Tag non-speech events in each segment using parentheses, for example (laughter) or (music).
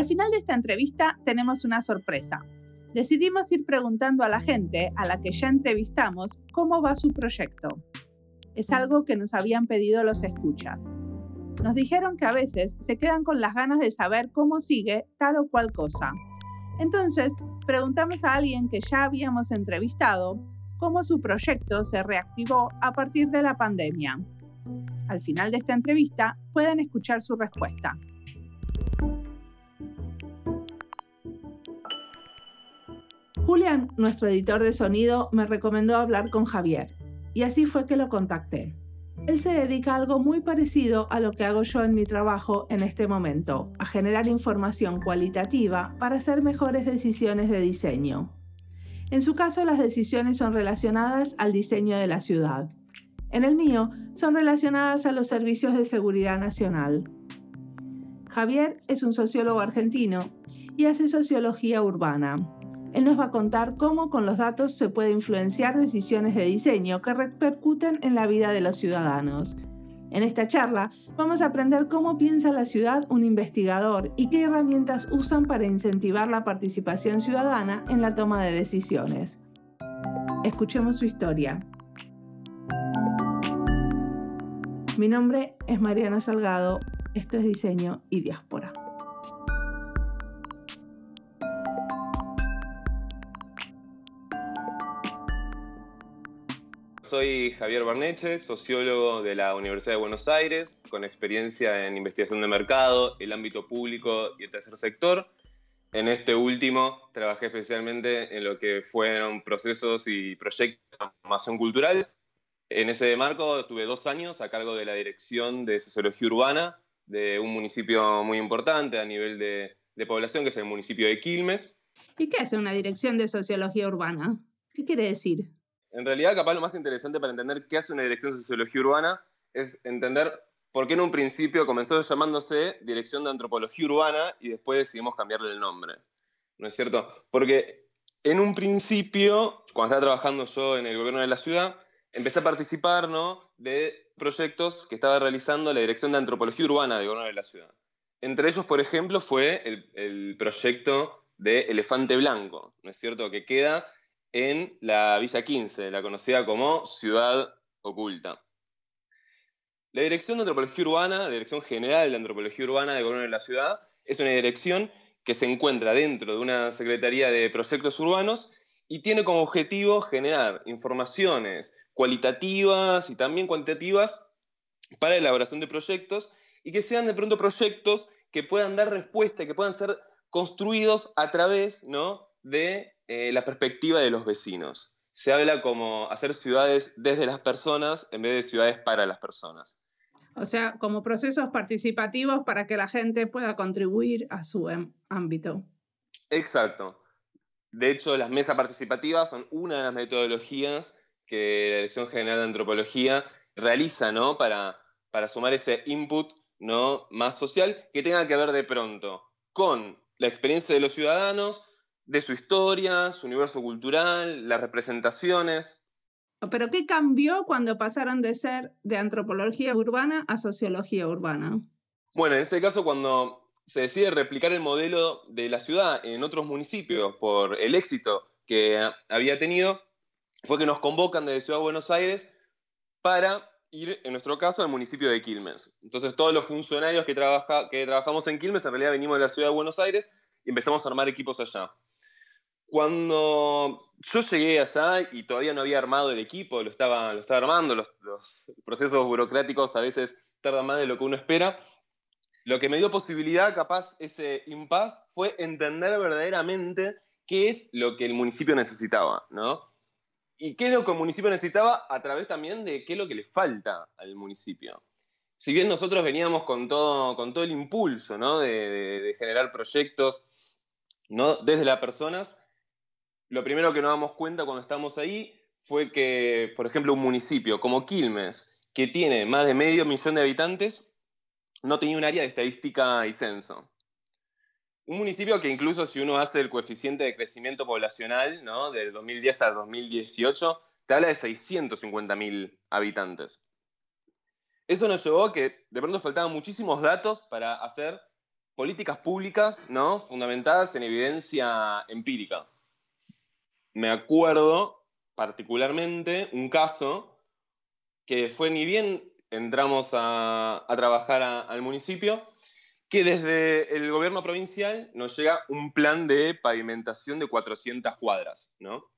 Al final de esta entrevista tenemos una sorpresa. Decidimos ir preguntando a la gente a la que ya entrevistamos cómo va su proyecto. Es algo que nos habían pedido los escuchas. Nos dijeron que a veces se quedan con las ganas de saber cómo sigue tal o cual cosa. Entonces, preguntamos a alguien que ya habíamos entrevistado cómo su proyecto se reactivó a partir de la pandemia. Al final de esta entrevista pueden escuchar su respuesta. Julián, nuestro editor de sonido, me recomendó hablar con Javier, y así fue que lo contacté. Él se dedica a algo muy parecido a lo que hago yo en mi trabajo en este momento, a generar información cualitativa para hacer mejores decisiones de diseño. En su caso, las decisiones son relacionadas al diseño de la ciudad. En el mío, son relacionadas a los servicios de seguridad nacional. Javier es un sociólogo argentino y hace sociología urbana. Él nos va a contar cómo con los datos se puede influenciar decisiones de diseño que repercuten en la vida de los ciudadanos. En esta charla vamos a aprender cómo piensa la ciudad un investigador y qué herramientas usan para incentivar la participación ciudadana en la toma de decisiones. Escuchemos su historia. Mi nombre es Mariana Salgado, esto es Diseño y Diáspora. Soy Javier Barneche, sociólogo de la Universidad de Buenos Aires, con experiencia en investigación de mercado, el ámbito público y el tercer sector. En este último trabajé especialmente en lo que fueron procesos y proyectos de formación cultural. En ese marco estuve dos años a cargo de la dirección de sociología urbana de un municipio muy importante a nivel de, de población, que es el municipio de Quilmes. ¿Y qué hace una dirección de sociología urbana? ¿Qué quiere decir? En realidad, capaz lo más interesante para entender qué hace una dirección de sociología urbana es entender por qué en un principio comenzó llamándose Dirección de Antropología Urbana y después decidimos cambiarle el nombre. ¿No es cierto? Porque en un principio, cuando estaba trabajando yo en el gobierno de la ciudad, empecé a participar ¿no? de proyectos que estaba realizando la Dirección de Antropología Urbana del gobierno de la ciudad. Entre ellos, por ejemplo, fue el, el proyecto de Elefante Blanco, ¿no es cierto? Que queda en la Villa 15, la conocida como Ciudad Oculta. La Dirección de Antropología Urbana, la Dirección General de Antropología Urbana del Gobierno de la Ciudad, es una dirección que se encuentra dentro de una Secretaría de Proyectos Urbanos y tiene como objetivo generar informaciones cualitativas y también cuantitativas para la elaboración de proyectos y que sean de pronto proyectos que puedan dar respuesta, que puedan ser construidos a través ¿no? De eh, la perspectiva de los vecinos. Se habla como hacer ciudades desde las personas en vez de ciudades para las personas. O sea, como procesos participativos para que la gente pueda contribuir a su ámbito. Exacto. De hecho, las mesas participativas son una de las metodologías que la Dirección General de Antropología realiza ¿no? para, para sumar ese input ¿no? más social que tenga que ver de pronto con la experiencia de los ciudadanos, de su historia, su universo cultural, las representaciones. Pero ¿qué cambió cuando pasaron de ser de antropología urbana a sociología urbana? Bueno, en ese caso cuando se decide replicar el modelo de la ciudad en otros municipios por el éxito que había tenido, fue que nos convocan desde Ciudad de Buenos Aires para ir, en nuestro caso, al municipio de Quilmes. Entonces todos los funcionarios que, trabaja, que trabajamos en Quilmes en realidad venimos de la Ciudad de Buenos Aires y empezamos a armar equipos allá. Cuando yo llegué allá y todavía no había armado el equipo, lo estaba, lo estaba armando, los, procesos burocráticos a veces tardan más de lo que uno espera, lo que me dio posibilidad, capaz, ese impasse, fue entender verdaderamente qué es lo que el municipio necesitaba, ¿no? Y qué es lo que el municipio necesitaba a través también de qué es lo que le falta al municipio. Si bien nosotros veníamos con todo, con todo el impulso, ¿no? De, de generar proyectos, ¿no? Desde las personas, lo primero que nos damos cuenta cuando estamos ahí fue que, por ejemplo, un municipio como Quilmes, que tiene más de medio millón de habitantes, no tenía un área de estadística y censo. Un municipio que incluso si uno hace el coeficiente de crecimiento poblacional, ¿no? Del 2010 al 2018, te habla de 650.000 habitantes. Eso nos llevó a que de pronto faltaban muchísimos datos para hacer políticas públicas, ¿no? Fundamentadas en evidencia empírica. Me acuerdo particularmente un caso que fue ni bien entramos a, trabajar al municipio, que desde el gobierno provincial nos llega un plan de pavimentación de 400 cuadras, ¿no?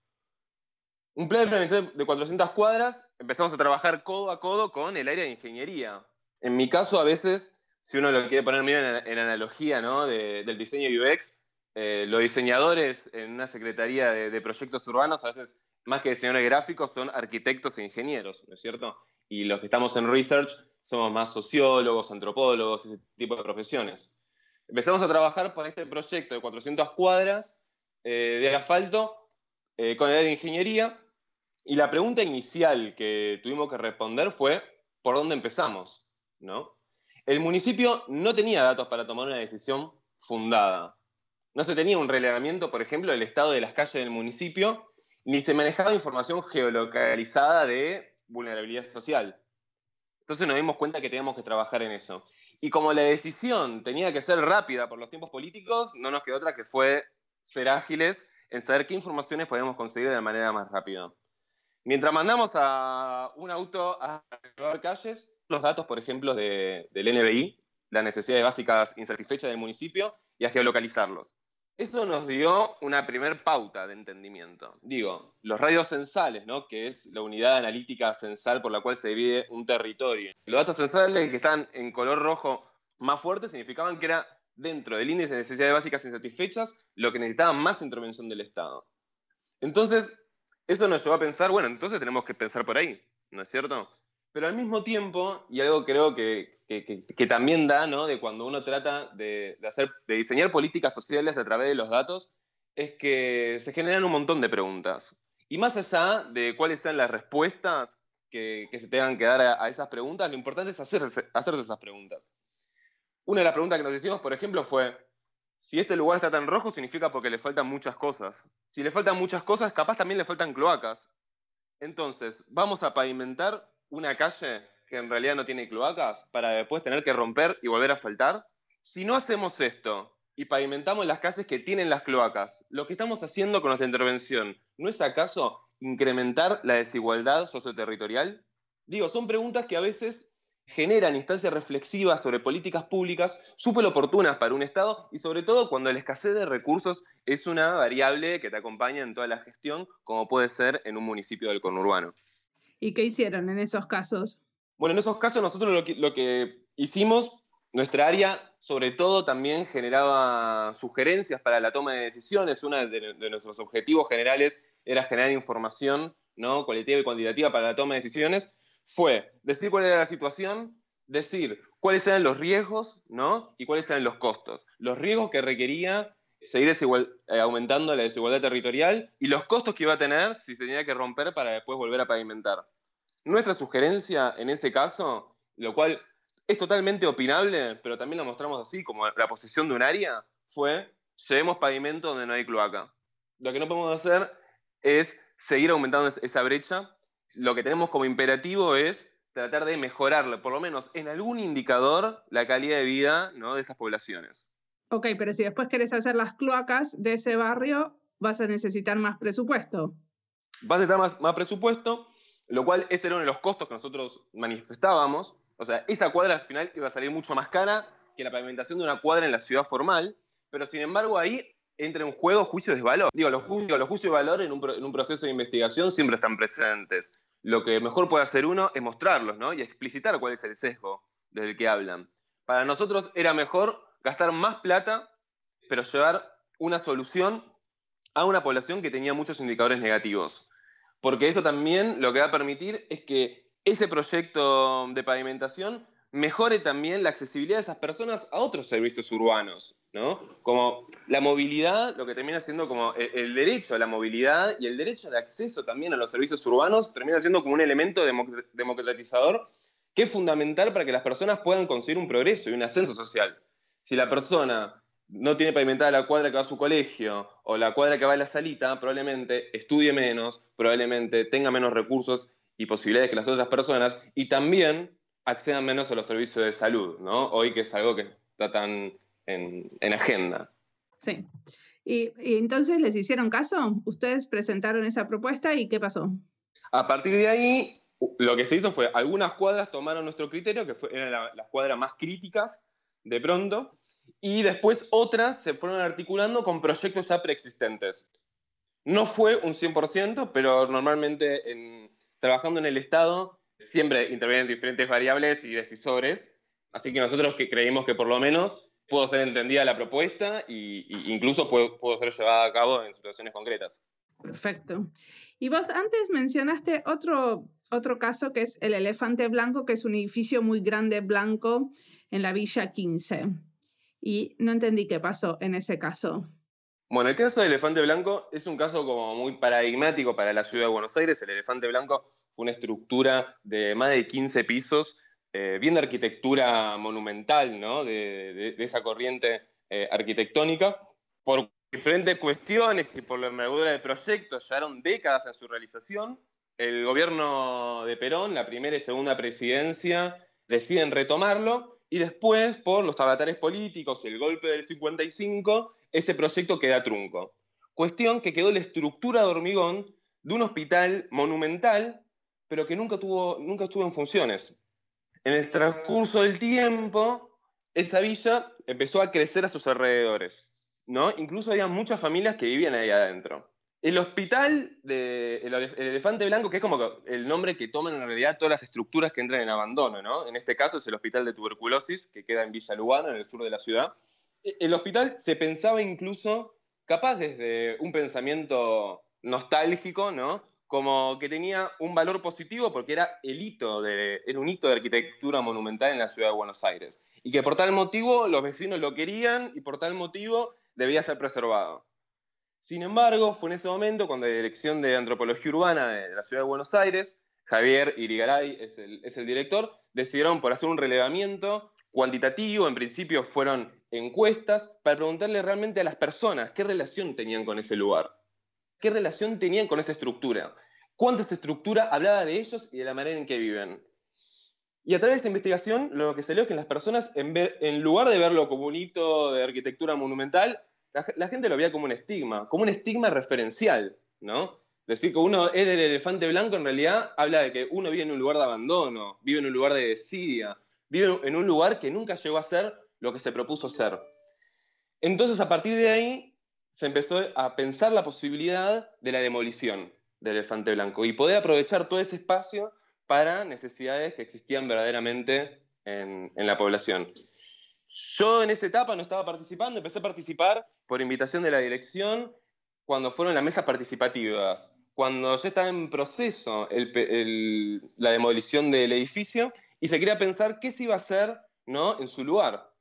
Un plan de pavimentación de 400 cuadras, empezamos a trabajar codo a codo con el área de ingeniería. En mi caso, a veces, si uno lo quiere poner en, analogía ¿no? del diseño UX, eh, los diseñadores en una secretaría de, proyectos urbanos, a veces, más que diseñadores gráficos, son arquitectos e ingenieros, ¿no es cierto? Y los que estamos en research somos más sociólogos, antropólogos, ese tipo de profesiones. Empezamos a trabajar para este proyecto de 400 cuadras eh, de asfalto eh, con el área de ingeniería y la pregunta inicial que tuvimos que responder fue, ¿por dónde empezamos? ¿No? El municipio no tenía datos para tomar una decisión fundada. No se tenía un relevamiento, por ejemplo, del estado de las calles del municipio, ni se manejaba información geolocalizada de vulnerabilidad social. Entonces nos dimos cuenta que teníamos que trabajar en eso. Y como la decisión tenía que ser rápida por los tiempos políticos, no nos quedó otra que fue ser ágiles en saber qué informaciones podemos conseguir de la manera más rápida. Mientras mandamos a un auto a grabar calles, los datos, por ejemplo, del NBI, las necesidades básicas insatisfechas del municipio, y a geolocalizarlos. Eso nos dio una primer pauta de entendimiento. Digo, los radios censales, ¿no? que es la unidad analítica censal por la cual se divide un territorio. Los datos censales que están en color rojo más fuerte significaban que era dentro del índice de necesidades básicas insatisfechas lo que necesitaba más intervención del Estado. Entonces, eso nos llevó a pensar, bueno, entonces tenemos que pensar por ahí, ¿no es cierto? Pero al mismo tiempo, y algo creo que, que, también da, ¿no? De cuando uno trata de, hacer, de diseñar políticas sociales a través de los datos, es que se generan un montón de preguntas. Y más allá de cuáles sean las respuestas que, se tengan que dar a, esas preguntas, lo importante es hacerse, hacerse esas preguntas. Una de las preguntas que nos hicimos, por ejemplo, fue, si este lugar está tan rojo, significa porque le faltan muchas cosas. Si le faltan muchas cosas, capaz también le faltan cloacas. Entonces, ¿vamos a pavimentar una calle que en realidad no tiene cloacas para después tener que romper y volver a faltar? Si no hacemos esto y pavimentamos las calles que tienen las cloacas, lo que estamos haciendo con nuestra intervención, ¿no es acaso incrementar la desigualdad socioterritorial? Digo, son preguntas que a veces generan instancias reflexivas sobre políticas públicas súper oportunas para un Estado y sobre todo cuando la escasez de recursos es una variable que te acompaña en toda la gestión, como puede ser en un municipio del conurbano. ¿Y qué hicieron en esos casos? Bueno, en esos casos nosotros lo que, hicimos, nuestra área sobre todo también generaba sugerencias para la toma de decisiones. Uno de, nuestros objetivos generales era generar información ¿no? cualitativa y cuantitativa para la toma de decisiones. Fue decir cuál era la situación, decir cuáles eran los riesgos ¿no? y cuáles eran los costos. Los riesgos que requería seguir eh, aumentando la desigualdad territorial y los costos que iba a tener si se tenía que romper para después volver a pavimentar. Nuestra sugerencia en ese caso, lo cual es totalmente opinable, pero también lo mostramos así, como la posición de un área, fue llevemos pavimento donde no hay cloaca. Lo que no podemos hacer es seguir aumentando esa brecha. Lo que tenemos como imperativo es tratar de mejorar, por lo menos en algún indicador, la calidad de vida ¿no? de esas poblaciones. Ok, pero si después querés hacer las cloacas de ese barrio, vas a necesitar más presupuesto. Vas a necesitar más, presupuesto lo cual ese era uno de los costos que nosotros manifestábamos. O sea, esa cuadra al final iba a salir mucho más cara que la pavimentación de una cuadra en la ciudad formal, pero sin embargo ahí entra en juego juicios de valor. Digo, los, juicios, de valor en un, proceso de investigación siempre están presentes. Lo que mejor puede hacer uno es mostrarlos, ¿no? Y explicitar cuál es el sesgo del que hablan. Para nosotros era mejor gastar más plata, pero llevar una solución a una población que tenía muchos indicadores negativos porque eso también lo que va a permitir es que ese proyecto de pavimentación mejore también la accesibilidad de esas personas a otros servicios urbanos, ¿no? Como la movilidad, lo que termina siendo como el, derecho a la movilidad y el derecho de acceso también a los servicios urbanos termina siendo como un elemento democratizador que es fundamental para que las personas puedan conseguir un progreso y un ascenso social. Si la persona no tiene pavimentada la cuadra que va a su colegio o la cuadra que va a la salita, probablemente estudie menos, probablemente tenga menos recursos y posibilidades que las otras personas y también accedan menos a los servicios de salud, ¿no? Hoy que es algo que está tan en, agenda. Sí. Y, y, entonces les hicieron caso, ustedes presentaron esa propuesta y ¿qué pasó? A partir de ahí, lo que se hizo fue, algunas cuadras tomaron nuestro criterio, que eran las cuadras más críticas de pronto, y después otras se fueron articulando con proyectos ya preexistentes. No fue un 100%, pero normalmente en, trabajando en el Estado siempre intervienen diferentes variables y decisores, así que nosotros que creímos que por lo menos pudo ser entendida la propuesta e incluso pudo, ser llevada a cabo en situaciones concretas. Perfecto. Y vos antes mencionaste otro, otro caso que es el Elefante Blanco, que es un edificio muy grande blanco en la Villa 15. Y no entendí qué pasó en ese caso. Bueno, el caso del elefante blanco es un caso como muy paradigmático para la ciudad de Buenos Aires. El elefante blanco fue una estructura de más de 15 pisos, eh, bien de arquitectura monumental, ¿no? de, esa corriente eh, arquitectónica. Por diferentes cuestiones y por la envergadura del proyecto, llevaron décadas en su realización. El gobierno de Perón, la primera y segunda presidencia, deciden retomarlo y después, por los avatares políticos y el golpe del 55, ese proyecto queda trunco. Cuestión que quedó la estructura de hormigón de un hospital monumental, pero que nunca, tuvo, nunca estuvo en funciones. En el transcurso del tiempo, esa villa empezó a crecer a sus alrededores. ¿no? Incluso había muchas familias que vivían ahí adentro. El hospital de el, Elefante Blanco, que es como el nombre que toman en realidad todas las estructuras que entran en abandono, ¿no? En este caso es el Hospital de Tuberculosis, que queda en Villa Lugano, en el sur de la ciudad. E, el hospital se pensaba incluso, capaz desde un pensamiento nostálgico, ¿no? Como que tenía un valor positivo porque era el hito de, era un hito de arquitectura monumental en la ciudad de Buenos Aires. Y que por tal motivo los vecinos lo querían y por tal motivo debía ser preservado. Sin embargo, fue en ese momento cuando la Dirección de Antropología Urbana de la ciudad de Buenos Aires, Javier Irigaray es el, director, decidieron por hacer un relevamiento cuantitativo, en principio fueron encuestas, para preguntarle realmente a las personas qué relación tenían con ese lugar, qué relación tenían con esa estructura, cuánto esa estructura hablaba de ellos y de la manera en que viven. Y a través de esa investigación, lo que salió es que las personas, en, en lugar de verlo como un hito de arquitectura monumental, la, gente lo veía como un estigma, como un estigma referencial, ¿no? Decir que uno es del elefante blanco en realidad habla de que uno vive en un lugar de abandono, vive en un lugar de desidia, vive en un lugar que nunca llegó a ser lo que se propuso ser. Entonces, a partir de ahí, se empezó a pensar la posibilidad de la demolición del elefante blanco y poder aprovechar todo ese espacio para necesidades que existían verdaderamente en, la población. Yo en esa etapa no estaba participando, empecé a participar por invitación de la dirección cuando fueron las mesas participativas, cuando ya estaba en proceso la demolición del edificio y se quería pensar qué se iba a hacer ¿no? en su lugar.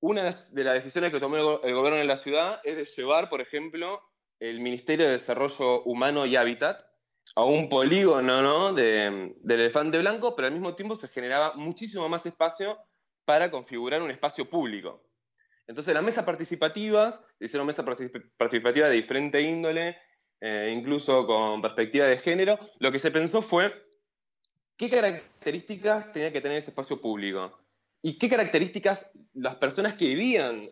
Una de las decisiones que tomó el, gobierno de la ciudad es de llevar, por ejemplo, el Ministerio de Desarrollo Humano y Hábitat a un polígono ¿no? de, del elefante blanco, pero al mismo tiempo se generaba muchísimo más espacio para configurar un espacio público. Entonces las mesas participativas, hicieron mesas participativas de diferente índole, eh, incluso con perspectiva de género, lo que se pensó fue qué características tenía que tener ese espacio público y qué características las personas que vivían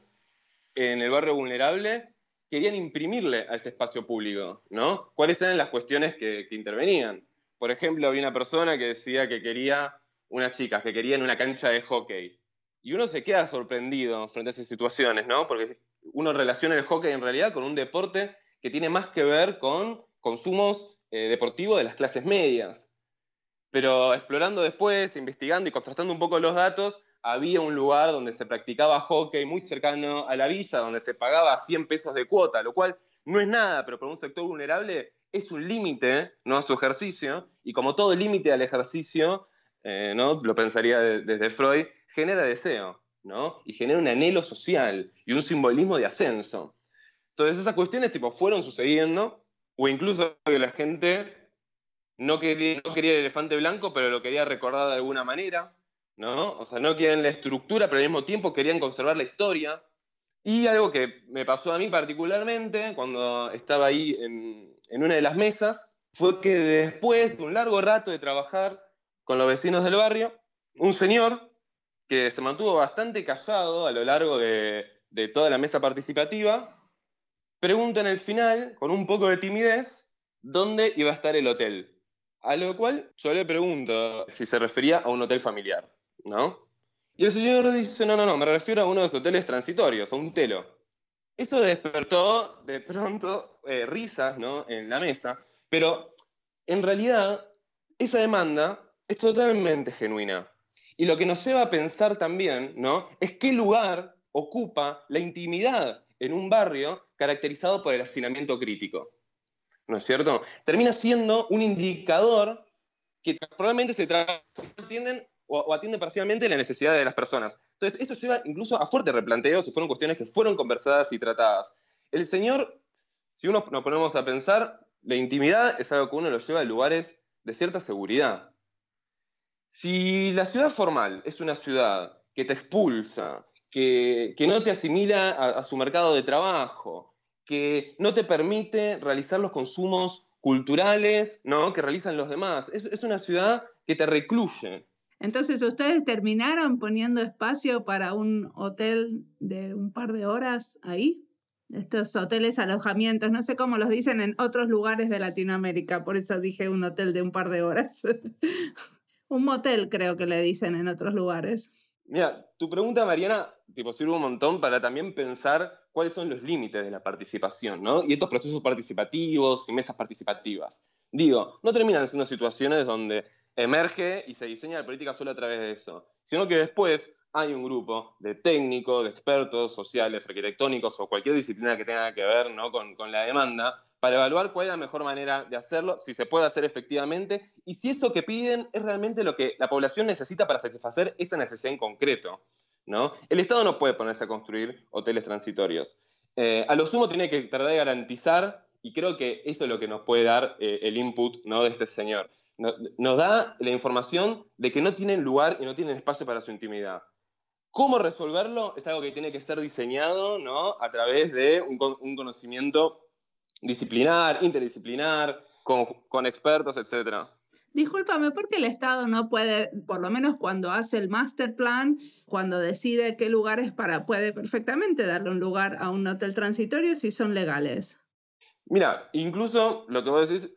en el barrio vulnerable querían imprimirle a ese espacio público, ¿no? ¿Cuáles eran las cuestiones que, intervenían? Por ejemplo, había una persona que decía que quería unas chicas, que querían una cancha de hockey. Y uno se queda sorprendido frente a esas situaciones, ¿no? Porque uno relaciona el hockey en realidad con un deporte que tiene más que ver con consumos eh, deportivos de las clases medias. Pero explorando después, investigando y contrastando un poco los datos, había un lugar donde se practicaba hockey muy cercano a la villa, donde se pagaba 100 pesos de cuota, lo cual no es nada, pero para un sector vulnerable es un límite ¿no? a su ejercicio, y como todo límite al ejercicio, eh, ¿no? lo pensaría desde Freud, genera deseo, ¿no? y genera un anhelo social y un simbolismo de ascenso. Entonces esas cuestiones tipo, fueron sucediendo, o incluso que la gente no quería, el elefante blanco, pero lo quería recordar de alguna manera, ¿no? O sea, no querían la estructura, pero al mismo tiempo querían conservar la historia. Y algo que me pasó a mí particularmente cuando estaba ahí en, en una de las mesas, fue que después de un largo rato de trabajar con los vecinos del barrio, un señor que se mantuvo bastante callado a lo largo de, toda la mesa participativa, pregunta en el final, con un poco de timidez, dónde iba a estar el hotel. A lo cual yo le pregunto si se refería a un hotel familiar, ¿no? Y el señor dice, no, no, no, me refiero a uno de los hoteles transitorios, a un telo. Eso despertó de pronto eh, risas ¿no? en la mesa, pero en realidad esa demanda es totalmente genuina. Y lo que nos lleva a pensar también ¿no? es qué lugar ocupa la intimidad en un barrio caracterizado por el hacinamiento crítico. ¿No es cierto? Termina siendo un indicador que probablemente se entienden o, atiende parcialmente la necesidad de las personas. Entonces, eso lleva incluso a fuertes replanteos y fueron cuestiones que fueron conversadas y tratadas. El Señor, si uno nos ponemos a pensar, la intimidad es algo que uno lo lleva a lugares de cierta seguridad. Si la ciudad formal es una ciudad que te expulsa, que, no te asimila a, su mercado de trabajo, que no te permite realizar los consumos culturales ¿no? que realizan los demás, es, es una ciudad que te recluye, entonces, ¿ustedes terminaron poniendo espacio para un hotel de un par de horas ahí? Estos hoteles alojamientos, no sé cómo los dicen en otros lugares de Latinoamérica, por eso dije un hotel de un par de horas. (laughs) un motel creo que le dicen en otros lugares. Mira, tu pregunta, Mariana, tipo, sirve un montón para también pensar cuáles son los límites de la participación, ¿no? Y estos procesos participativos y mesas participativas. Digo, no terminan siendo situaciones donde emerge y se diseña la política solo a través de eso, sino que después hay un grupo de técnicos, de expertos sociales, arquitectónicos o cualquier disciplina que tenga que ver ¿no? con, con, la demanda para evaluar cuál es la mejor manera de hacerlo, si se puede hacer efectivamente y si eso que piden es realmente lo que la población necesita para satisfacer esa necesidad en concreto. ¿no? El Estado no puede ponerse a construir hoteles transitorios. Eh, a lo sumo tiene que tratar de garantizar, y creo que eso es lo que nos puede dar eh, el input ¿no? de este señor nos da la información de que no tienen lugar y no tienen espacio para su intimidad. ¿Cómo resolverlo? Es algo que tiene que ser diseñado ¿no? a través de un, conocimiento disciplinar, interdisciplinar, con, expertos, etc. Discúlpame, ¿por qué el Estado no puede, por lo menos cuando hace el master plan, cuando decide qué lugares para, puede perfectamente darle un lugar a un hotel transitorio si son legales? Mira, incluso lo que vos decís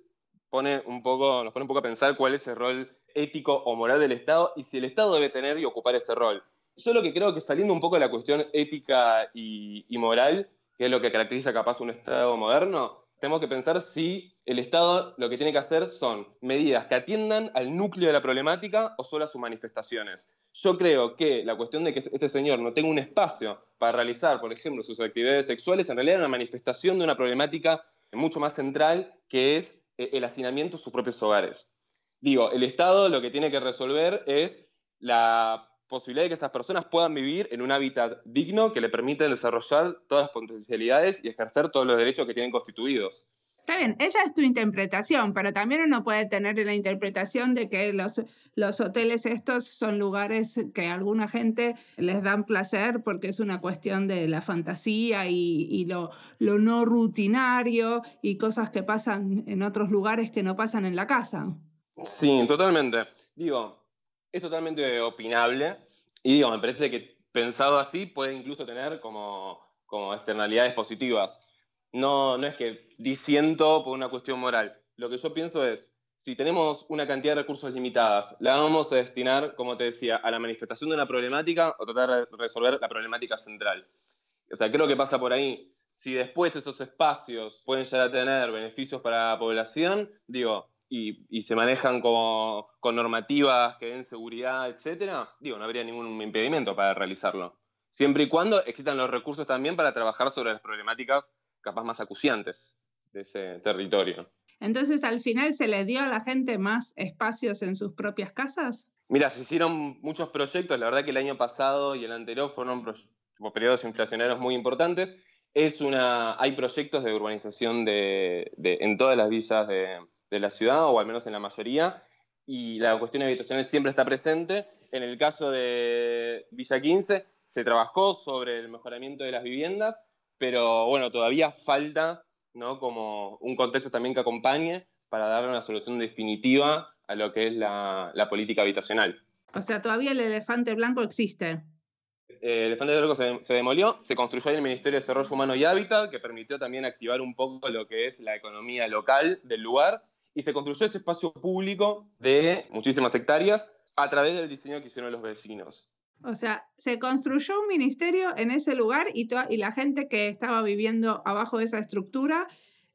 pone un poco, nos pone un poco a pensar cuál es el rol ético o moral del Estado y si el Estado debe tener y ocupar ese rol. Yo lo que creo que saliendo un poco de la cuestión ética y, moral, que es lo que caracteriza capaz un Estado moderno, tenemos que pensar si el Estado lo que tiene que hacer son medidas que atiendan al núcleo de la problemática o solo a sus manifestaciones. Yo creo que la cuestión de que este señor no tenga un espacio para realizar, por ejemplo, sus actividades sexuales, en realidad es una manifestación de una problemática mucho más central, que es e, el hacinamiento en sus propios hogares. Digo, el Estado lo que tiene que resolver es la posibilidad de que esas personas puedan vivir en un hábitat digno que le permita desarrollar todas las potencialidades y ejercer todos los derechos que tienen constituidos. Está bien, esa es tu interpretación, pero también uno puede tener la interpretación de que los, los hoteles estos son lugares que a alguna gente les dan placer porque es una cuestión de la fantasía y, y lo, lo no rutinario y cosas que pasan en otros lugares que no pasan en la casa. Sí, totalmente. Digo, es totalmente opinable y digo, me parece que pensado así puede incluso tener como, como externalidades positivas no, no es que disiento por una cuestión moral. Lo que yo pienso es, si tenemos una cantidad de recursos limitadas, la vamos a destinar, como te decía, a la manifestación de una problemática o tratar de resolver la problemática central. O sea, creo que pasa por ahí. Si después esos espacios pueden llegar a tener beneficios para la población, digo, y, se manejan como, con normativas que den seguridad, etcétera, digo, no habría ningún impedimento para realizarlo. Siempre y cuando existan los recursos también para trabajar sobre las problemáticas capaz más acuciantes de ese territorio. Entonces, al final, ¿se les dio a la gente más espacios en sus propias casas? Mira, se hicieron muchos proyectos, la verdad que el año pasado y el anterior fueron periodos inflacionarios muy importantes. Es una, hay proyectos de urbanización de, en todas las villas de, de, la ciudad, o al menos en la mayoría, y la cuestión habitacional siempre está presente. En el caso de Villa 15, se trabajó sobre el mejoramiento de las viviendas, pero bueno, todavía falta ¿no? como un contexto también que acompañe para darle una solución definitiva a lo que es la, política habitacional. O sea, todavía el elefante blanco existe. El elefante blanco se, se, demolió, se construyó ahí el Ministerio de Desarrollo Humano y Hábitat, que permitió también activar un poco lo que es la economía local del lugar, y se construyó ese espacio público de muchísimas hectáreas a través del diseño que hicieron los vecinos. O sea, se construyó un ministerio en ese lugar y, y la gente que estaba viviendo abajo de esa estructura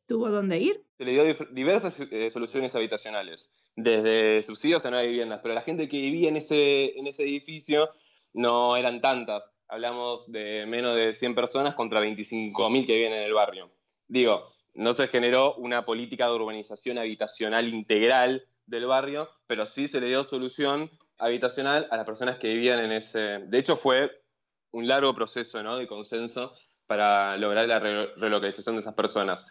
tuvo dónde ir. Se le dio diversas eh, soluciones habitacionales, desde subsidios a nuevas viviendas, pero la gente que vivía en ese, en ese edificio no eran tantas. Hablamos de menos de 100 personas contra 25.000 que viven en el barrio. Digo, no se generó una política de urbanización habitacional integral del barrio, pero sí se le dio solución habitacional a las personas que vivían en ese... De hecho, fue un largo proceso ¿no? de consenso para lograr la relocalización de esas personas.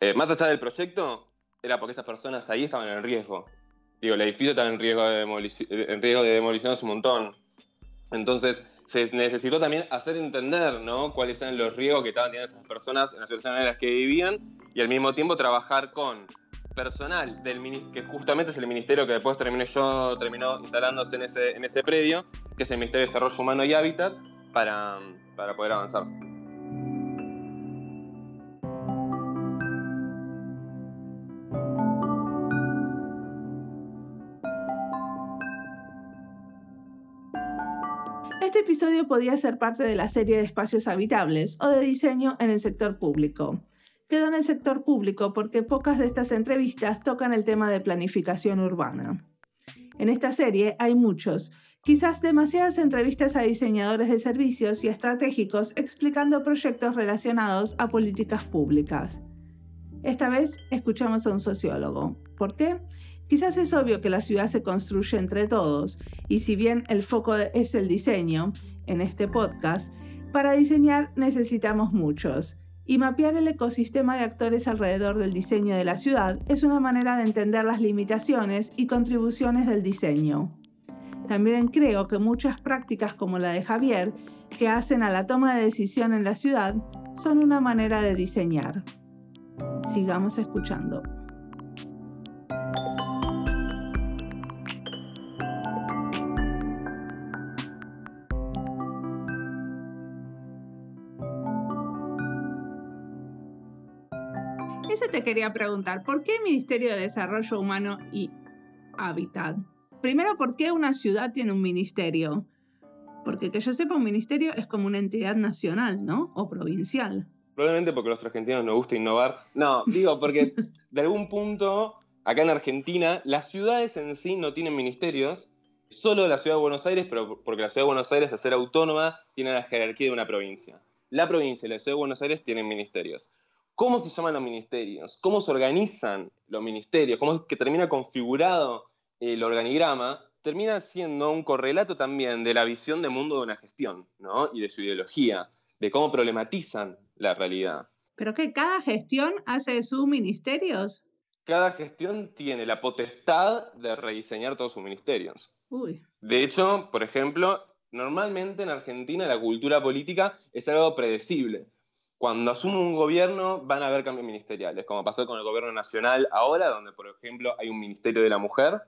Eh, más allá del proyecto, era porque esas personas ahí estaban en riesgo. Digo, el edificio estaba en riesgo de, en riesgo de demolición un montón. Entonces, se necesitó también hacer entender ¿no? cuáles eran los riesgos que estaban teniendo esas personas en las situaciones en las que vivían y al mismo tiempo trabajar con personal del que justamente es el ministerio que después terminé yo terminó instalándose en ese, en ese predio, que es el Ministerio de Desarrollo Humano y Hábitat, para, para poder avanzar. Episodio podía ser parte de la serie de espacios habitables o de diseño en el sector público. Quedó en el sector público porque pocas de estas entrevistas tocan el tema de planificación urbana. En esta serie hay muchos, quizás demasiadas entrevistas a diseñadores de servicios y estratégicos explicando proyectos relacionados a políticas públicas. Esta vez escuchamos a un sociólogo. ¿Por qué? Quizás es obvio que la ciudad se construye entre todos, y si bien el foco es el diseño, en este podcast, para diseñar necesitamos muchos. Y mapear el ecosistema de actores alrededor del diseño de la ciudad es una manera de entender las limitaciones y contribuciones del diseño. También creo que muchas prácticas como la de Javier, que hacen a la toma de decisión en la ciudad, son una manera de diseñar. Sigamos escuchando. Te quería preguntar, ¿por qué Ministerio de Desarrollo Humano y Hábitat? Primero, ¿por qué una ciudad tiene un ministerio? Porque que yo sepa, un ministerio es como una entidad nacional, ¿no? O provincial. Probablemente porque a los argentinos nos gusta innovar. No, digo, porque (laughs) de algún punto, acá en Argentina, las ciudades en sí no tienen ministerios, solo la ciudad de Buenos Aires, pero porque la ciudad de Buenos Aires, al ser autónoma, tiene la jerarquía de una provincia. La provincia y la ciudad de Buenos Aires tienen ministerios cómo se llaman los ministerios, cómo se organizan los ministerios, cómo es que termina configurado el organigrama, termina siendo un correlato también de la visión de mundo de una gestión, ¿no? Y de su ideología, de cómo problematizan la realidad. ¿Pero que cada gestión hace sus ministerios? Cada gestión tiene la potestad de rediseñar todos sus ministerios. De hecho, por ejemplo, normalmente en Argentina la cultura política es algo predecible cuando asume un gobierno van a haber cambios ministeriales, como pasó con el gobierno nacional ahora, donde por ejemplo hay un ministerio de la mujer,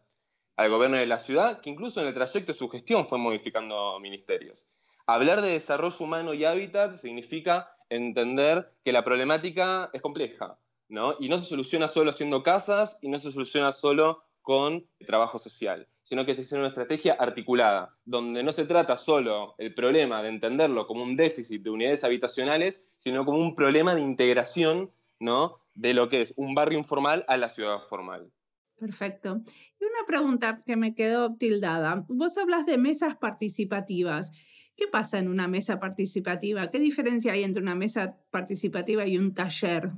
al gobierno de la ciudad, que incluso en el trayecto de su gestión fue modificando ministerios. Hablar de desarrollo humano y hábitat significa entender que la problemática es compleja, ¿no? Y no se soluciona solo haciendo casas y no se soluciona solo con trabajo social, sino que es una estrategia articulada, donde no se trata solo el problema de entenderlo como un déficit de unidades habitacionales, sino como un problema de integración ¿no? de lo que es un barrio informal a la ciudad formal. Perfecto. Y una pregunta que me quedó tildada. Vos hablas de mesas participativas. ¿Qué pasa en una mesa participativa? ¿Qué diferencia hay entre una mesa participativa y un taller?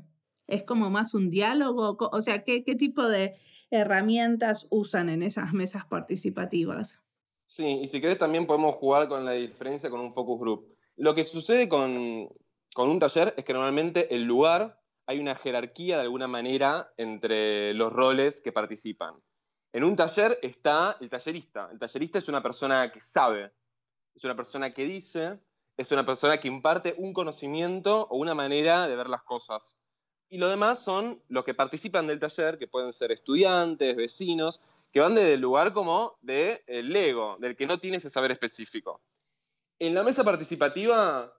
¿Es como más un diálogo? O sea, ¿qué, qué tipo de herramientas usan en esas mesas participativas? Sí, y si querés también podemos jugar con la diferencia con un focus group. Lo que sucede con, con un taller es que normalmente el lugar hay una jerarquía de alguna manera entre los roles que participan. En un taller está el tallerista. El tallerista es una persona que sabe, es una persona que dice, es una persona que imparte un conocimiento o una manera de ver las cosas. Y lo demás son los que participan del taller, que pueden ser estudiantes, vecinos, que van desde el lugar como del ego, del que no tiene ese saber específico. En la mesa participativa,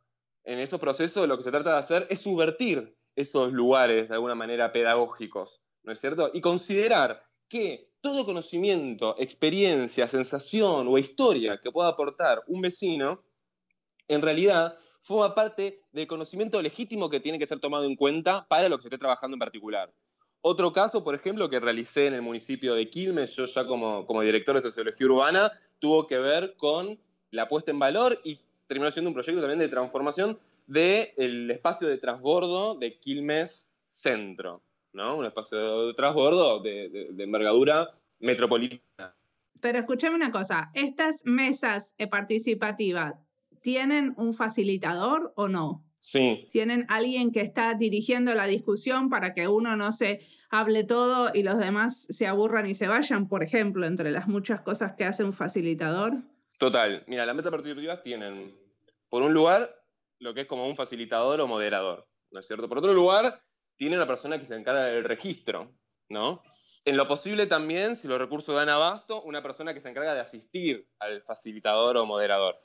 en esos procesos, lo que se trata de hacer es subvertir esos lugares de alguna manera pedagógicos, ¿no es cierto? Y considerar que todo conocimiento, experiencia, sensación o historia que pueda aportar un vecino, en realidad forma parte del conocimiento legítimo que tiene que ser tomado en cuenta para lo que se esté trabajando en particular. Otro caso, por ejemplo, que realicé en el municipio de Quilmes, yo ya como, como director de sociología urbana, tuvo que ver con la puesta en valor y terminó siendo un proyecto también de transformación del espacio de transbordo de Quilmes Centro, ¿no? Un espacio de transbordo de, de envergadura metropolitana. Pero escúchame una cosa, ¿estas mesas participativas tienen un facilitador o no? Sí. Tienen alguien que está dirigiendo la discusión para que uno no se hable todo y los demás se aburran y se vayan, por ejemplo, entre las muchas cosas que hace un facilitador. Total. Mira, las mesas participativas tienen, por un lugar, lo que es como un facilitador o moderador, ¿no es cierto? Por otro lugar, tiene una persona que se encarga del registro, ¿no? En lo posible también, si los recursos dan abasto, una persona que se encarga de asistir al facilitador o moderador.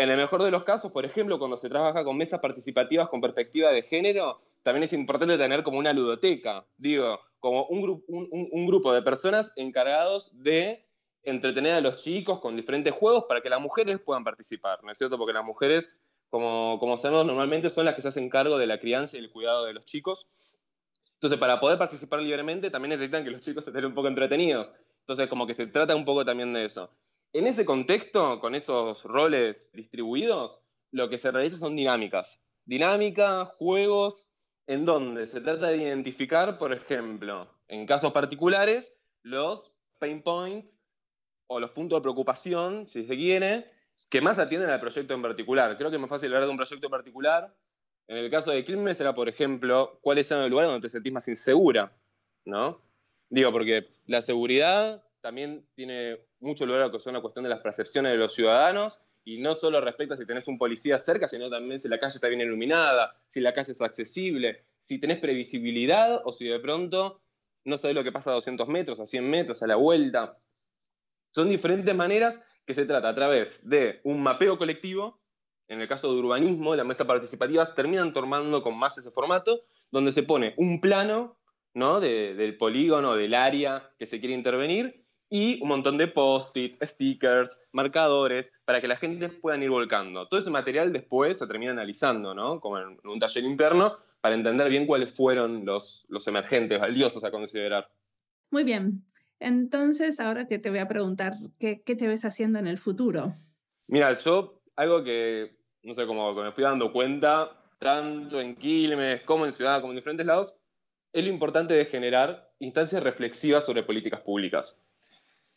En el mejor de los casos, por ejemplo, cuando se trabaja con mesas participativas con perspectiva de género, también es importante tener como una ludoteca, digo, como un, un grupo de personas encargados de entretener a los chicos con diferentes juegos para que las mujeres puedan participar, ¿no es cierto? Porque las mujeres, como, como sabemos, normalmente son las que se hacen cargo de la crianza y el cuidado de los chicos. Entonces, para poder participar libremente, también necesitan que los chicos estén un poco entretenidos. Entonces, como que se trata un poco también de eso. En ese contexto, con esos roles distribuidos, lo que se realiza son dinámicas. Dinámicas, juegos, en donde se trata de identificar, por ejemplo, en casos particulares, los pain points o los puntos de preocupación, si se quiere, que más atienden al proyecto en particular. Creo que es más fácil hablar de un proyecto en particular en el caso de Quilmes era, por ejemplo, cuáles eran los lugares donde te sentís más insegura, ¿no? Digo, porque la seguridad también tiene mucho lugar a que es una cuestión de las percepciones de los ciudadanos y no solo respecto a si tenés un policía cerca, sino también si la calle está bien iluminada, si la calle es accesible, si tenés previsibilidad o si de pronto no sabés lo que pasa a 200 metros, a 100 metros, a la vuelta. Son diferentes maneras que se trata a través de un mapeo colectivo en el caso de urbanismo, las mesas participativas terminan tomando con más ese formato, donde se pone un plano ¿no? del polígono, del área que se quiere intervenir, y un montón de post-it, stickers, marcadores, para que la gente pueda ir volcando. Todo ese material después se termina analizando, ¿no? como en un taller interno, para entender bien cuáles fueron los, los emergentes, valiosos a considerar. Muy bien. Entonces, ahora que te voy a preguntar, ¿qué, qué te ves haciendo en el futuro? Mira, yo algo que no sé, como que me fui dando cuenta, tanto en Quilmes como en Ciudad, como en diferentes lados, es lo importante de generar instancias reflexivas sobre políticas públicas.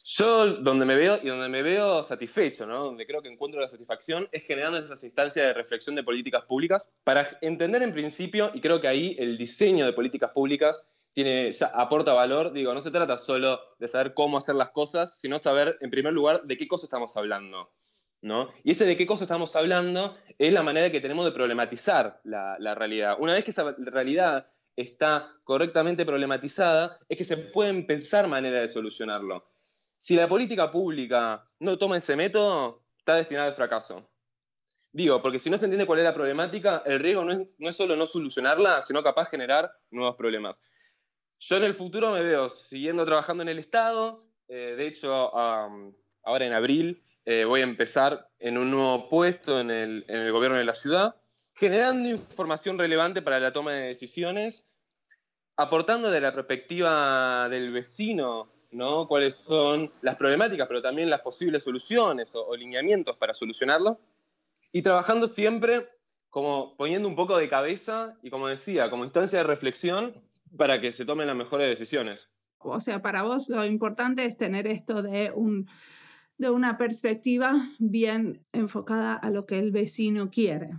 Yo donde me veo y donde me veo satisfecho, ¿no? donde creo que encuentro la satisfacción, es generando esas instancias de reflexión de políticas públicas para entender en principio, y creo que ahí el diseño de políticas públicas tiene, aporta valor, digo, no se trata solo de saber cómo hacer las cosas, sino saber, en primer lugar, de qué cosa estamos hablando. Y ese de qué cosa estamos hablando es la manera que tenemos de problematizar la, realidad. Una vez que esa realidad está correctamente problematizada, es que se pueden pensar maneras de solucionarlo. Si la política pública no toma ese método, está destinada al fracaso. Digo, porque si no se entiende cuál es la problemática, el riesgo no es, solo no solucionarla, sino capaz generar nuevos problemas. Yo en el futuro me veo siguiendo trabajando en el Estado. Eh, de hecho, ahora en abril eh, voy a empezar en un nuevo puesto en el, en el gobierno de la ciudad, generando información relevante para la toma de decisiones, aportando de la perspectiva del vecino, ¿no? Cuáles son las problemáticas, pero también las posibles soluciones o, o lineamientos para solucionarlo. Y trabajando siempre como poniendo un poco de cabeza y, como decía, como instancia de reflexión para que se tomen las mejores decisiones. O sea, para vos lo importante es tener esto de un de una perspectiva bien enfocada a lo que el vecino quiere.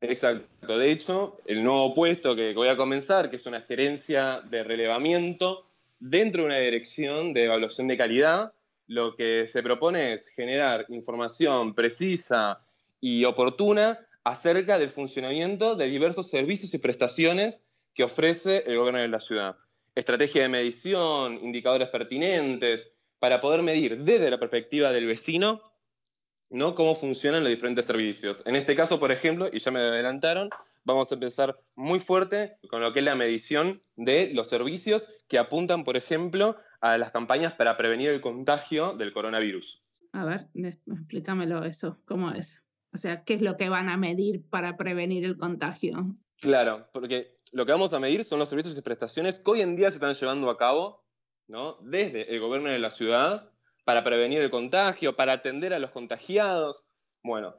Exacto. De hecho, el nuevo puesto que voy a comenzar, que es una gerencia de relevamiento dentro de una dirección de evaluación de calidad, lo que se propone es generar información precisa y oportuna acerca del funcionamiento de diversos servicios y prestaciones que ofrece el gobierno de la ciudad. Estrategia de medición, indicadores pertinentes, para poder medir desde la perspectiva del vecino ¿no? cómo funcionan los diferentes servicios. En este caso, por ejemplo, y ya me adelantaron, vamos a empezar muy fuerte con lo que es la medición de los servicios que apuntan, por ejemplo, a las campañas para prevenir el contagio del coronavirus. A ver, explícamelo eso, ¿cómo es? O sea, ¿qué es lo que van a medir para prevenir el contagio? Claro, porque lo que vamos a medir son los servicios y prestaciones que hoy en día se están llevando a cabo, ¿no? Desde el gobierno de la ciudad para prevenir el contagio, para atender a los contagiados. Bueno,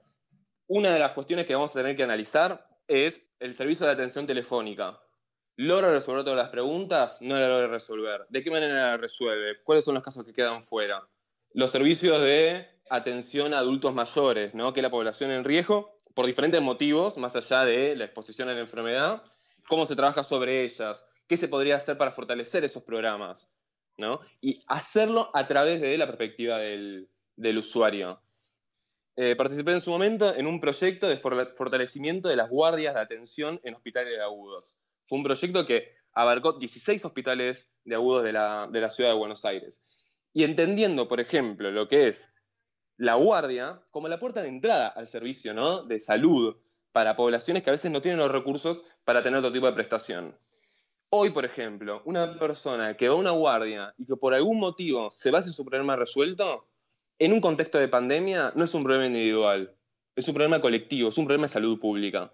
una de las cuestiones que vamos a tener que analizar es el servicio de atención telefónica. ¿Logra resolver todas las preguntas? No la logra resolver. ¿De qué manera la resuelve? ¿Cuáles son los casos que quedan fuera? Los servicios de atención a adultos mayores, ¿no? que la población en riesgo, por diferentes motivos, más allá de la exposición a la enfermedad, cómo se trabaja sobre ellas, qué se podría hacer para fortalecer esos programas, ¿no? y hacerlo a través de la perspectiva del, usuario. Eh, participé en su momento en un proyecto de fortalecimiento de las guardias de atención en hospitales de agudos. Fue un proyecto que abarcó 16 hospitales de agudos de la, de la ciudad de Buenos Aires. Y entendiendo, por ejemplo, lo que es la guardia como la puerta de entrada al servicio ¿no? de salud para poblaciones que a veces no tienen los recursos para tener otro tipo de prestación. Hoy, por ejemplo, una persona que va a una guardia y que por algún motivo se va hacer su problema resuelto, en un contexto de pandemia no es un problema individual, es un problema colectivo, es un problema de salud pública.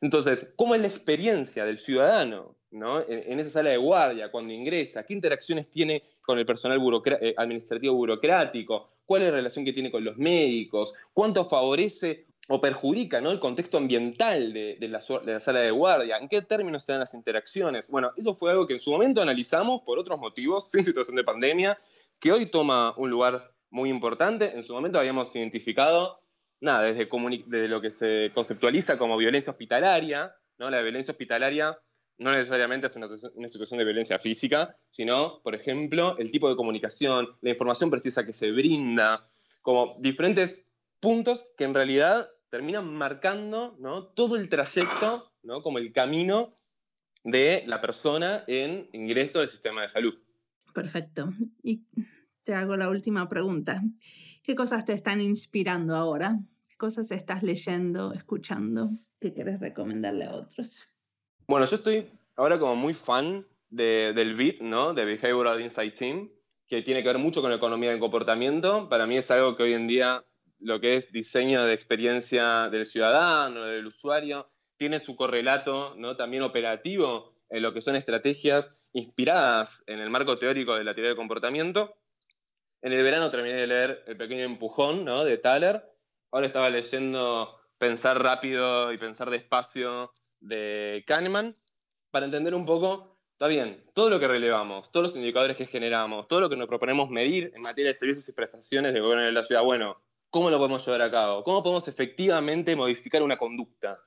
Entonces, ¿cómo es la experiencia del ciudadano en, esa sala de guardia cuando ingresa? ¿Qué interacciones tiene con el personal eh, administrativo burocrático? ¿Cuál es la relación que tiene con los médicos? ¿Cuánto favorece o perjudica el contexto ambiental de, la, sala de guardia? ¿En qué términos se dan las interacciones? Bueno, eso fue algo que en su momento analizamos por otros motivos, (laughs) sin situación de pandemia, que hoy toma un lugar muy importante. En su momento habíamos identificado nada, desde, desde, lo que se conceptualiza como violencia hospitalaria, ¿no? La violencia hospitalaria no necesariamente es una, situación de violencia física, sino, por ejemplo, el tipo de comunicación, la información precisa que se brinda, como diferentes puntos que en realidad terminan marcando ¿no? todo el trayecto, ¿no? como el camino de la persona en ingreso al sistema de salud. Perfecto. Y te hago la última pregunta. ¿Qué cosas te están inspirando ahora? ¿Qué cosas estás leyendo, escuchando que quieres recomendarle a otros? Bueno, yo estoy ahora como muy fan del BIT, ¿no? De Behavioral Insight Team, que tiene que ver mucho con economía del comportamiento. Para mí es algo que hoy en día lo que es diseño de experiencia del ciudadano, del usuario, tiene su correlato ¿no? también operativo en lo que son estrategias inspiradas en el marco teórico de la teoría del comportamiento. En el verano terminé de leer El pequeño empujón ¿no? de Thaler. Ahora estaba leyendo Pensar rápido y pensar despacio de Kahneman para entender un poco, está bien, todo lo que relevamos, todos los indicadores que generamos, todo lo que nos proponemos medir en materia de servicios y prestaciones del gobierno de la ciudad, bueno, ¿cómo lo podemos llevar a cabo? ¿Cómo podemos efectivamente modificar una conducta?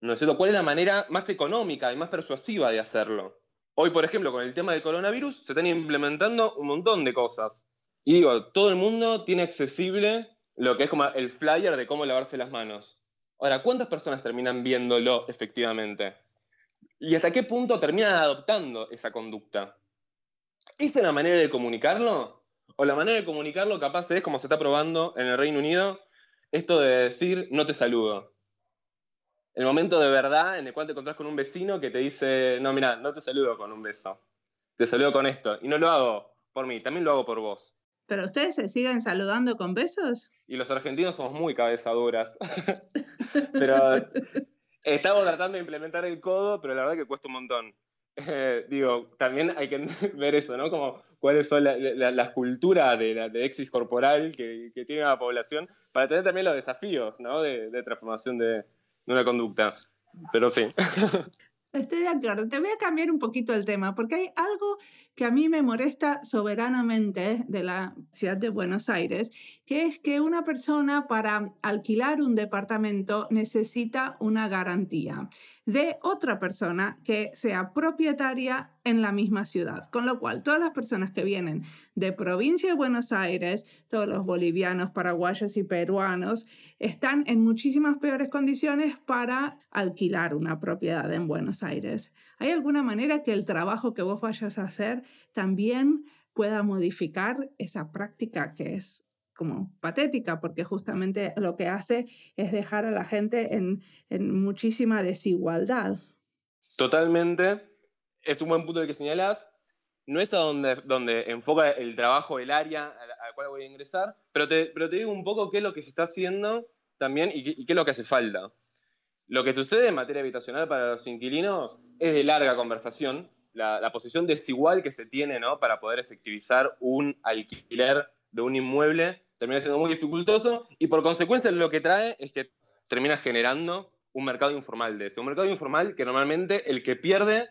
¿No es? ¿Cuál es la manera más económica y más persuasiva de hacerlo? Hoy, por ejemplo, con el tema del coronavirus, se están implementando un montón de cosas. Y digo, todo el mundo tiene accesible lo que es como el flyer de cómo lavarse las manos. Ahora, ¿cuántas personas terminan viéndolo efectivamente? ¿Y hasta qué punto terminan adoptando esa conducta? ¿Esa es la manera de comunicarlo? ¿O la manera de comunicarlo capaz es, como se está probando en el Reino Unido, esto de decir no te saludo? El momento de verdad en el cual te encontrás con un vecino que te dice, no, mira, no te saludo con un beso, te saludo con esto. Y no lo hago por mí, también lo hago por vos. ¿Pero ustedes se siguen saludando con besos? Y los argentinos somos muy cabezaduras. (laughs) pero estamos tratando de implementar el codo, pero la verdad que cuesta un montón. (laughs) digo, también hay que (laughs) ver eso, ¿no? Como cuáles son las culturas de, la, de exis corporal que, tiene la población para tener también los desafíos, ¿no? De, de transformación de, de una conducta. Pero sí. Estoy de acuerdo. Te voy a cambiar un poquito el tema porque hay algo que a mí me molesta soberanamente de la ciudad de Buenos Aires, que es que una persona para alquilar un departamento necesita una garantía de otra persona que sea propietaria en la misma ciudad. Con lo cual, todas las personas que vienen de provincia de Buenos Aires, todos los bolivianos, paraguayos y peruanos, están en muchísimas peores condiciones para alquilar una propiedad en Buenos Aires. ¿Hay alguna manera que el trabajo que vos vayas a hacer también pueda modificar esa práctica que es como patética, porque justamente lo que hace es dejar a la gente en, muchísima desigualdad. Totalmente. Es un buen punto el que señalas. No es a donde, donde enfoca el trabajo del área al, cual voy a ingresar, pero te, pero te digo un poco qué es lo que se está haciendo también y qué es lo que hace falta. Lo que sucede en materia habitacional para los inquilinos es de larga conversación. La, posición desigual que se tiene ¿no? para poder efectivizar un alquiler de un inmueble termina siendo muy dificultoso y por consecuencia lo que trae es que termina generando un mercado informal de ese. Un mercado informal que normalmente el que pierde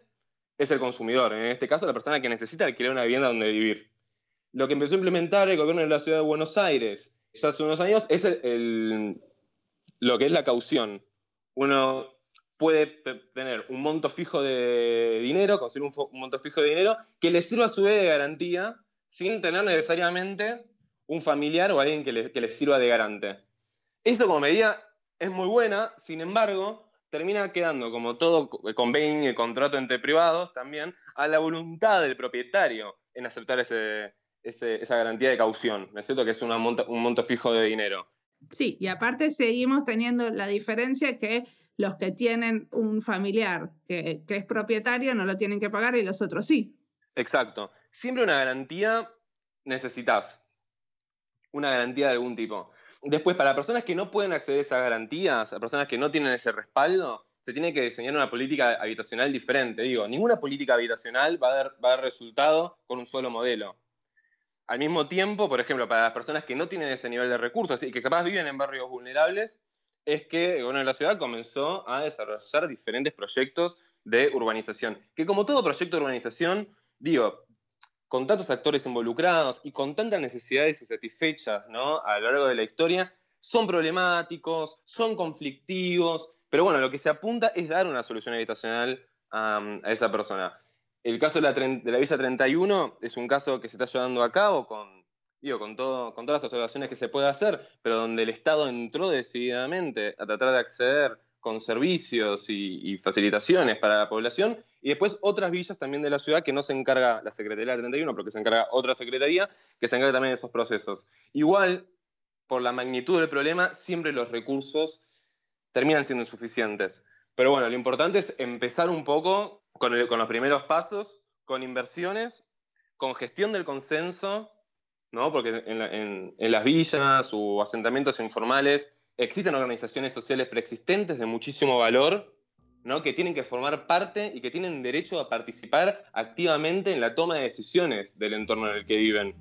es el consumidor, en este caso la persona que necesita alquilar una vivienda donde vivir. Lo que empezó a implementar el gobierno de la ciudad de Buenos Aires hace unos años es lo que es la caución uno puede tener un monto fijo de dinero, conseguir un, monto fijo de dinero que le sirva a su vez de garantía sin tener necesariamente un familiar o alguien que le, sirva de garante. Eso como medida es muy buena, sin embargo, termina quedando, como todo convenio y contrato entre privados, también a la voluntad del propietario en aceptar esa garantía de caución, ¿no es? Que es un monto fijo de dinero. Sí, y aparte seguimos teniendo la diferencia que los que tienen un familiar que, es propietario no lo tienen que pagar y los otros sí. Exacto. Siempre una garantía necesitas. Una garantía de algún tipo. Después, para personas que no pueden acceder a esas garantías, a personas que no tienen ese respaldo, se tiene que diseñar una política habitacional diferente. Digo, ninguna política habitacional va a dar resultado con un solo modelo. Al mismo tiempo, por ejemplo, para las personas que no tienen ese nivel de recursos y que capaz viven en barrios vulnerables, es que bueno, la ciudad comenzó a desarrollar diferentes proyectos de urbanización. Que como todo proyecto de urbanización, digo, con tantos actores involucrados y con tantas necesidades insatisfechas ¿no? a lo largo de la historia, son problemáticos, son conflictivos, pero bueno, lo que se apunta es dar una solución habitacional a esa persona. El caso de la, de Villa 31 es un caso que se está llevando a cabo con, con, todo, con todas las observaciones que se puede hacer, pero donde el Estado entró decididamente a tratar de acceder con servicios y, facilitaciones para la población, y después otras villas también de la ciudad que no se encarga la Secretaría 31, porque se encarga otra secretaría que se encarga también de esos procesos. Igual, por la magnitud del problema, siempre los recursos terminan siendo insuficientes. Pero bueno, lo importante es empezar un poco con, los primeros pasos, con inversiones, con gestión del consenso, ¿no? porque en, las villas o asentamientos informales existen organizaciones sociales preexistentes de muchísimo valor, ¿no? que tienen que formar parte y que tienen derecho a participar activamente en la toma de decisiones del entorno en el que viven.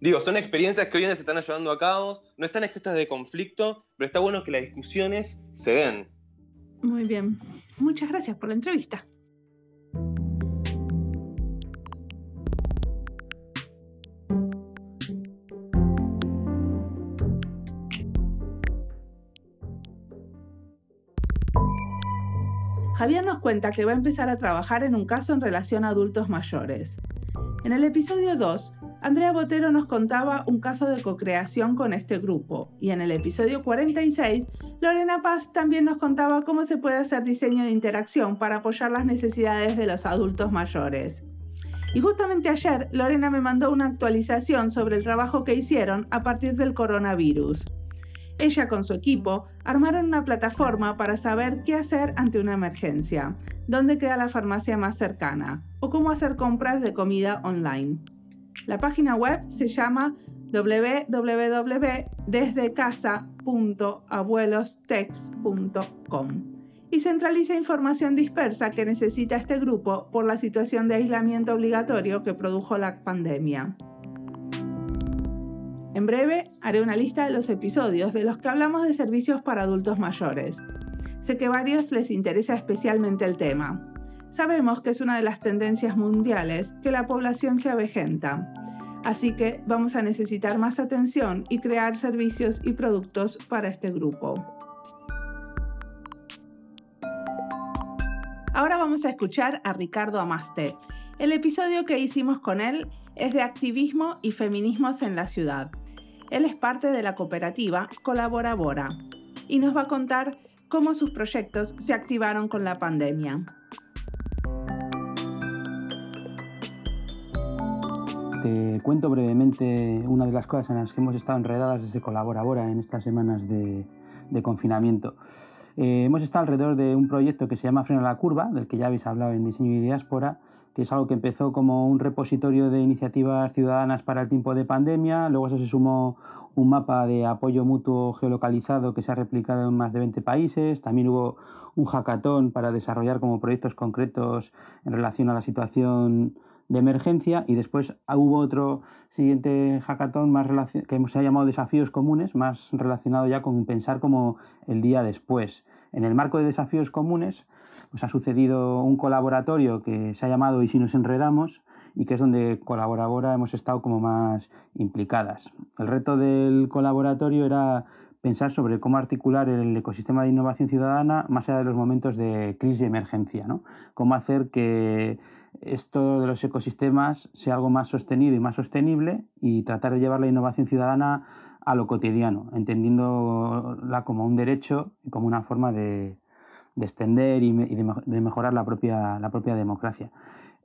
Digo, son experiencias que hoy en día se están llevando a cabo, no están exentas de conflicto, pero está bueno que las discusiones se den. Muy bien. Muchas gracias por la entrevista. Javier nos cuenta que va a empezar a trabajar en un caso en relación a adultos mayores. En el episodio 2, Andrea Botero nos contaba un caso de co-creación con este grupo y en el episodio 46, Lorena Paz también nos contaba cómo se puede hacer diseño de interacción para apoyar las necesidades de los adultos mayores. Y justamente ayer, Lorena me mandó una actualización sobre el trabajo que hicieron a partir del coronavirus. Ella con su equipo armaron una plataforma para saber qué hacer ante una emergencia, dónde queda la farmacia más cercana o cómo hacer compras de comida online. La página web se llama www.desdecasa.abuelostech.com y centraliza información dispersa que necesita este grupo por la situación de aislamiento obligatorio que produjo la pandemia. En breve haré una lista de los episodios de los que hablamos de servicios para adultos mayores. Sé que a varios les interesa especialmente el tema. Sabemos que es una de las tendencias mundiales que la población se avejenta. Así que vamos a necesitar más atención y crear servicios y productos para este grupo. Ahora vamos a escuchar a Ricardo Amaste. El episodio que hicimos con él es de activismo y feminismos en la ciudad. Él es parte de la cooperativa Colaborabora y nos va a contar cómo sus proyectos se activaron con la pandemia. que cuento brevemente una de las cosas en las que hemos estado enredadas desde Colaborabora en estas semanas de, confinamiento. Eh, hemos estado alrededor de un proyecto que se llama Frena la Curva, del que ya habéis hablado en Diseño y Diáspora, que es algo que empezó como un repositorio de iniciativas ciudadanas para el tiempo de pandemia, luego eso se sumó un mapa de apoyo mutuo geolocalizado que se ha replicado en más de 20 países, también hubo un hackathon para desarrollar como proyectos concretos en relación a la situación de emergencia. Y después hubo otro siguiente hackathon más que se ha llamado desafíos comunes, más relacionado ya con pensar como el día después. En el marco de desafíos comunes pues ha sucedido un colaboratorio que se ha llamado Y si nos enredamos y que es donde colaboradora hemos estado como más implicadas. El reto del colaboratorio era pensar sobre cómo articular el ecosistema de innovación ciudadana más allá de los momentos de crisis y emergencia, ¿no? Cómo hacer que esto de los ecosistemas sea algo más sostenido y más sostenible y tratar de llevar la innovación ciudadana a lo cotidiano, entendiéndola como un derecho y como una forma de, extender y, de, mejorar la propia, la propia democracia.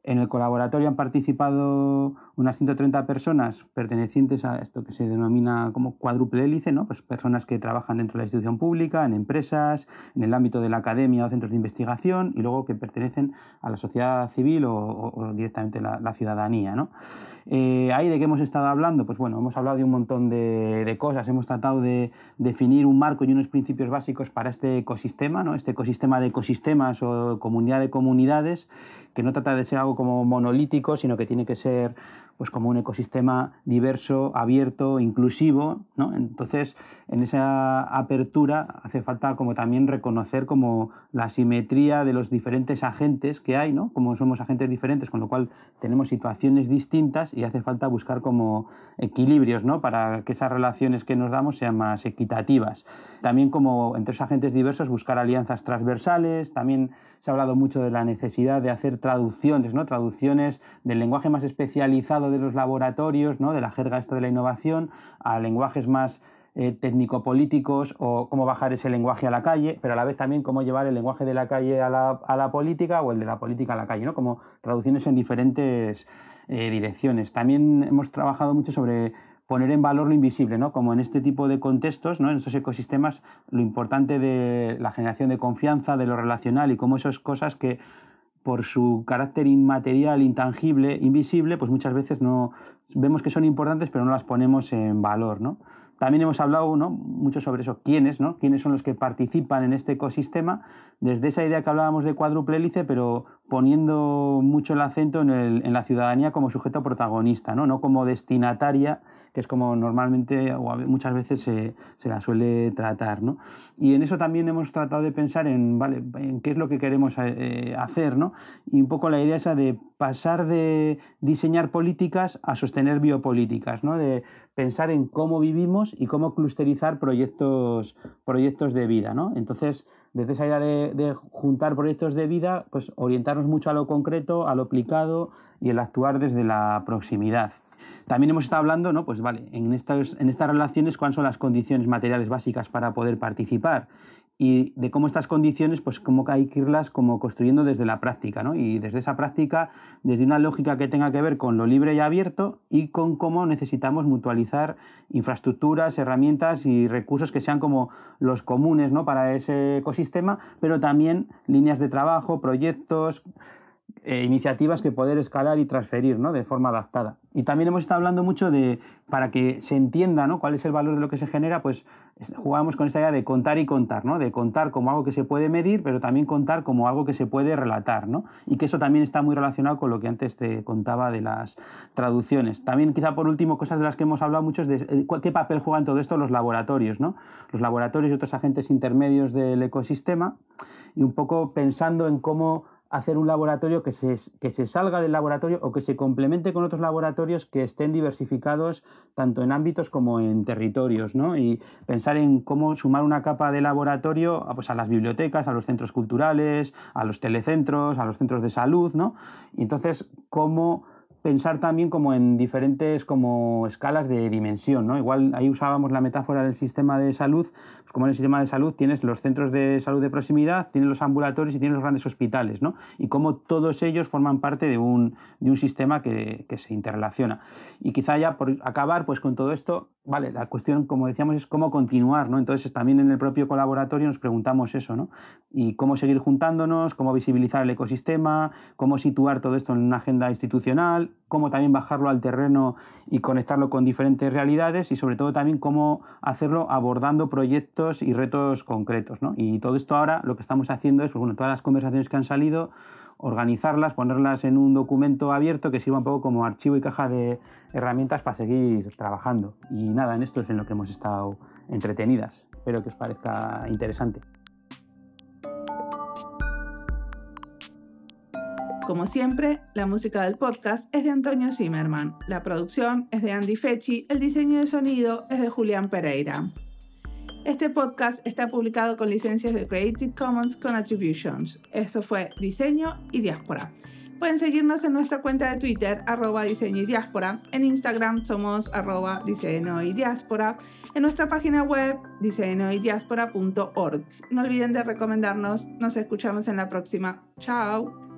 En el colaboratorio han participado unas 130 personas pertenecientes a esto que se denomina como cuádruple hélice, ¿no? pues personas que trabajan dentro de la institución pública, en empresas, en el ámbito de la academia o centros de investigación y luego que pertenecen a la sociedad civil o, directamente la, ciudadanía. ¿no? Eh, ¿Ahí de qué hemos estado hablando? Pues bueno, hemos hablado de un montón de, de, cosas, hemos tratado de definir un marco y unos principios básicos para este ecosistema, ¿no? este ecosistema de ecosistemas o comunidad de comunidades, que no trata de ser algo como monolítico, sino que tiene que ser pues como un ecosistema diverso, abierto, inclusivo, ¿no? Entonces, en esa apertura hace falta como también reconocer como la simetría de los diferentes agentes que hay, ¿no? Como somos agentes diferentes, con lo cual tenemos situaciones distintas y hace falta buscar como equilibrios, ¿no? Para que esas relaciones que nos damos sean más equitativas. También como entre esos agentes diversos buscar alianzas transversales, también se ha hablado mucho de la necesidad de hacer traducciones, ¿no? traducciones del lenguaje más especializado de los laboratorios, ¿no? de la jerga esta de la innovación, a lenguajes más eh, técnico-políticos o cómo bajar ese lenguaje a la calle, pero a la vez también cómo llevar el lenguaje de la calle a la, a la política o el de la política a la calle, ¿no? como traducciones en diferentes eh, direcciones. También hemos trabajado mucho sobre poner en valor lo invisible, ¿no? Como en este tipo de contextos, ¿no? En estos ecosistemas, lo importante de la generación de confianza, de lo relacional y cómo esas cosas que por su carácter inmaterial, intangible, invisible, pues muchas veces no vemos que son importantes, pero no las ponemos en valor, ¿no? También hemos hablado ¿no? mucho sobre eso, quiénes, ¿no? quiénes son los que participan en este ecosistema, desde esa idea que hablábamos de cuádruple hélice, pero poniendo mucho el acento en, en la ciudadanía como sujeto protagonista, ¿no? no como destinataria que es como normalmente o muchas veces se, la suele tratar. ¿no? Y en eso también hemos tratado de pensar en, en qué es lo que queremos eh, hacer, ¿no? y un poco la idea esa de pasar de diseñar políticas a sostener biopolíticas, ¿no? de pensar en cómo vivimos y cómo clusterizar proyectos, proyectos de vida. ¿no? Entonces, desde esa idea de, de, juntar proyectos de vida, pues orientarnos mucho a lo concreto, a lo aplicado y el actuar desde la proximidad. También hemos estado hablando, ¿no? Pues vale, en estas, en estas relaciones, cuáles son las condiciones materiales básicas para poder participar y de cómo estas condiciones, pues cómo hay que irlas como construyendo desde la práctica, ¿no? Y desde esa práctica, desde una lógica que tenga que ver con lo libre y abierto y con cómo necesitamos mutualizar infraestructuras, herramientas y recursos que sean como los comunes, ¿no? Para ese ecosistema, pero también líneas de trabajo, proyectos, eh, iniciativas que poder escalar y transferir ¿no? de forma adaptada. Y también hemos estado hablando mucho de, para que se entienda ¿no? cuál es el valor de lo que se genera, pues jugamos con esta idea de contar y contar, ¿no? de contar como algo que se puede medir, pero también contar como algo que se puede relatar. ¿no? Y que eso también está muy relacionado con lo que antes te contaba de las traducciones. También quizá por último, cosas de las que hemos hablado mucho de eh, qué papel juegan todo esto los laboratorios. ¿no? Los laboratorios y otros agentes intermedios del ecosistema y un poco pensando en cómo hacer un laboratorio que se, que se salga del laboratorio o que se complemente con otros laboratorios que estén diversificados tanto en ámbitos como en territorios, ¿no? Y pensar en cómo sumar una capa de laboratorio pues, a las bibliotecas, a los centros culturales, a los telecentros, a los centros de salud, ¿no? Y entonces, cómo pensar también como en diferentes como escalas de dimensión, ¿no? Igual ahí usábamos la metáfora del sistema de salud, como en el sistema de salud tienes los centros de salud de proximidad, tienes los ambulatorios y tienes los grandes hospitales, ¿no? Y cómo todos ellos forman parte de un, de un sistema que, que, se interrelaciona. Y quizá ya por acabar pues con todo esto, vale, la cuestión, como decíamos, es cómo continuar, ¿no? Entonces también en el propio colaboratorio nos preguntamos eso, ¿no? Y cómo seguir juntándonos, cómo visibilizar el ecosistema, cómo situar todo esto en una agenda institucional, cómo también bajarlo al terreno y conectarlo con diferentes realidades y sobre todo también cómo hacerlo abordando y retos concretos. ¿no? Y todo esto ahora lo que estamos haciendo es, pues, bueno, todas las conversaciones que han salido, organizarlas, ponerlas en un documento abierto que sirva un poco como archivo y caja de herramientas para seguir trabajando. Y nada, en esto es en lo que hemos estado entretenidas. Espero que os parezca interesante. Como siempre, la música del podcast es de Antonio Zimmerman, la producción es de Andy Fechi, el diseño de sonido es de Julián Pereira. Este podcast está publicado con licencias de Creative Commons con Attributions. Eso fue Diseño y Diáspora. Pueden seguirnos en nuestra cuenta de Twitter, arroba diseño y diáspora. En Instagram somos arroba diseño y diáspora. En nuestra página web, diseñoydiáspora.org. No olviden de recomendarnos. Nos escuchamos en la próxima. Chao.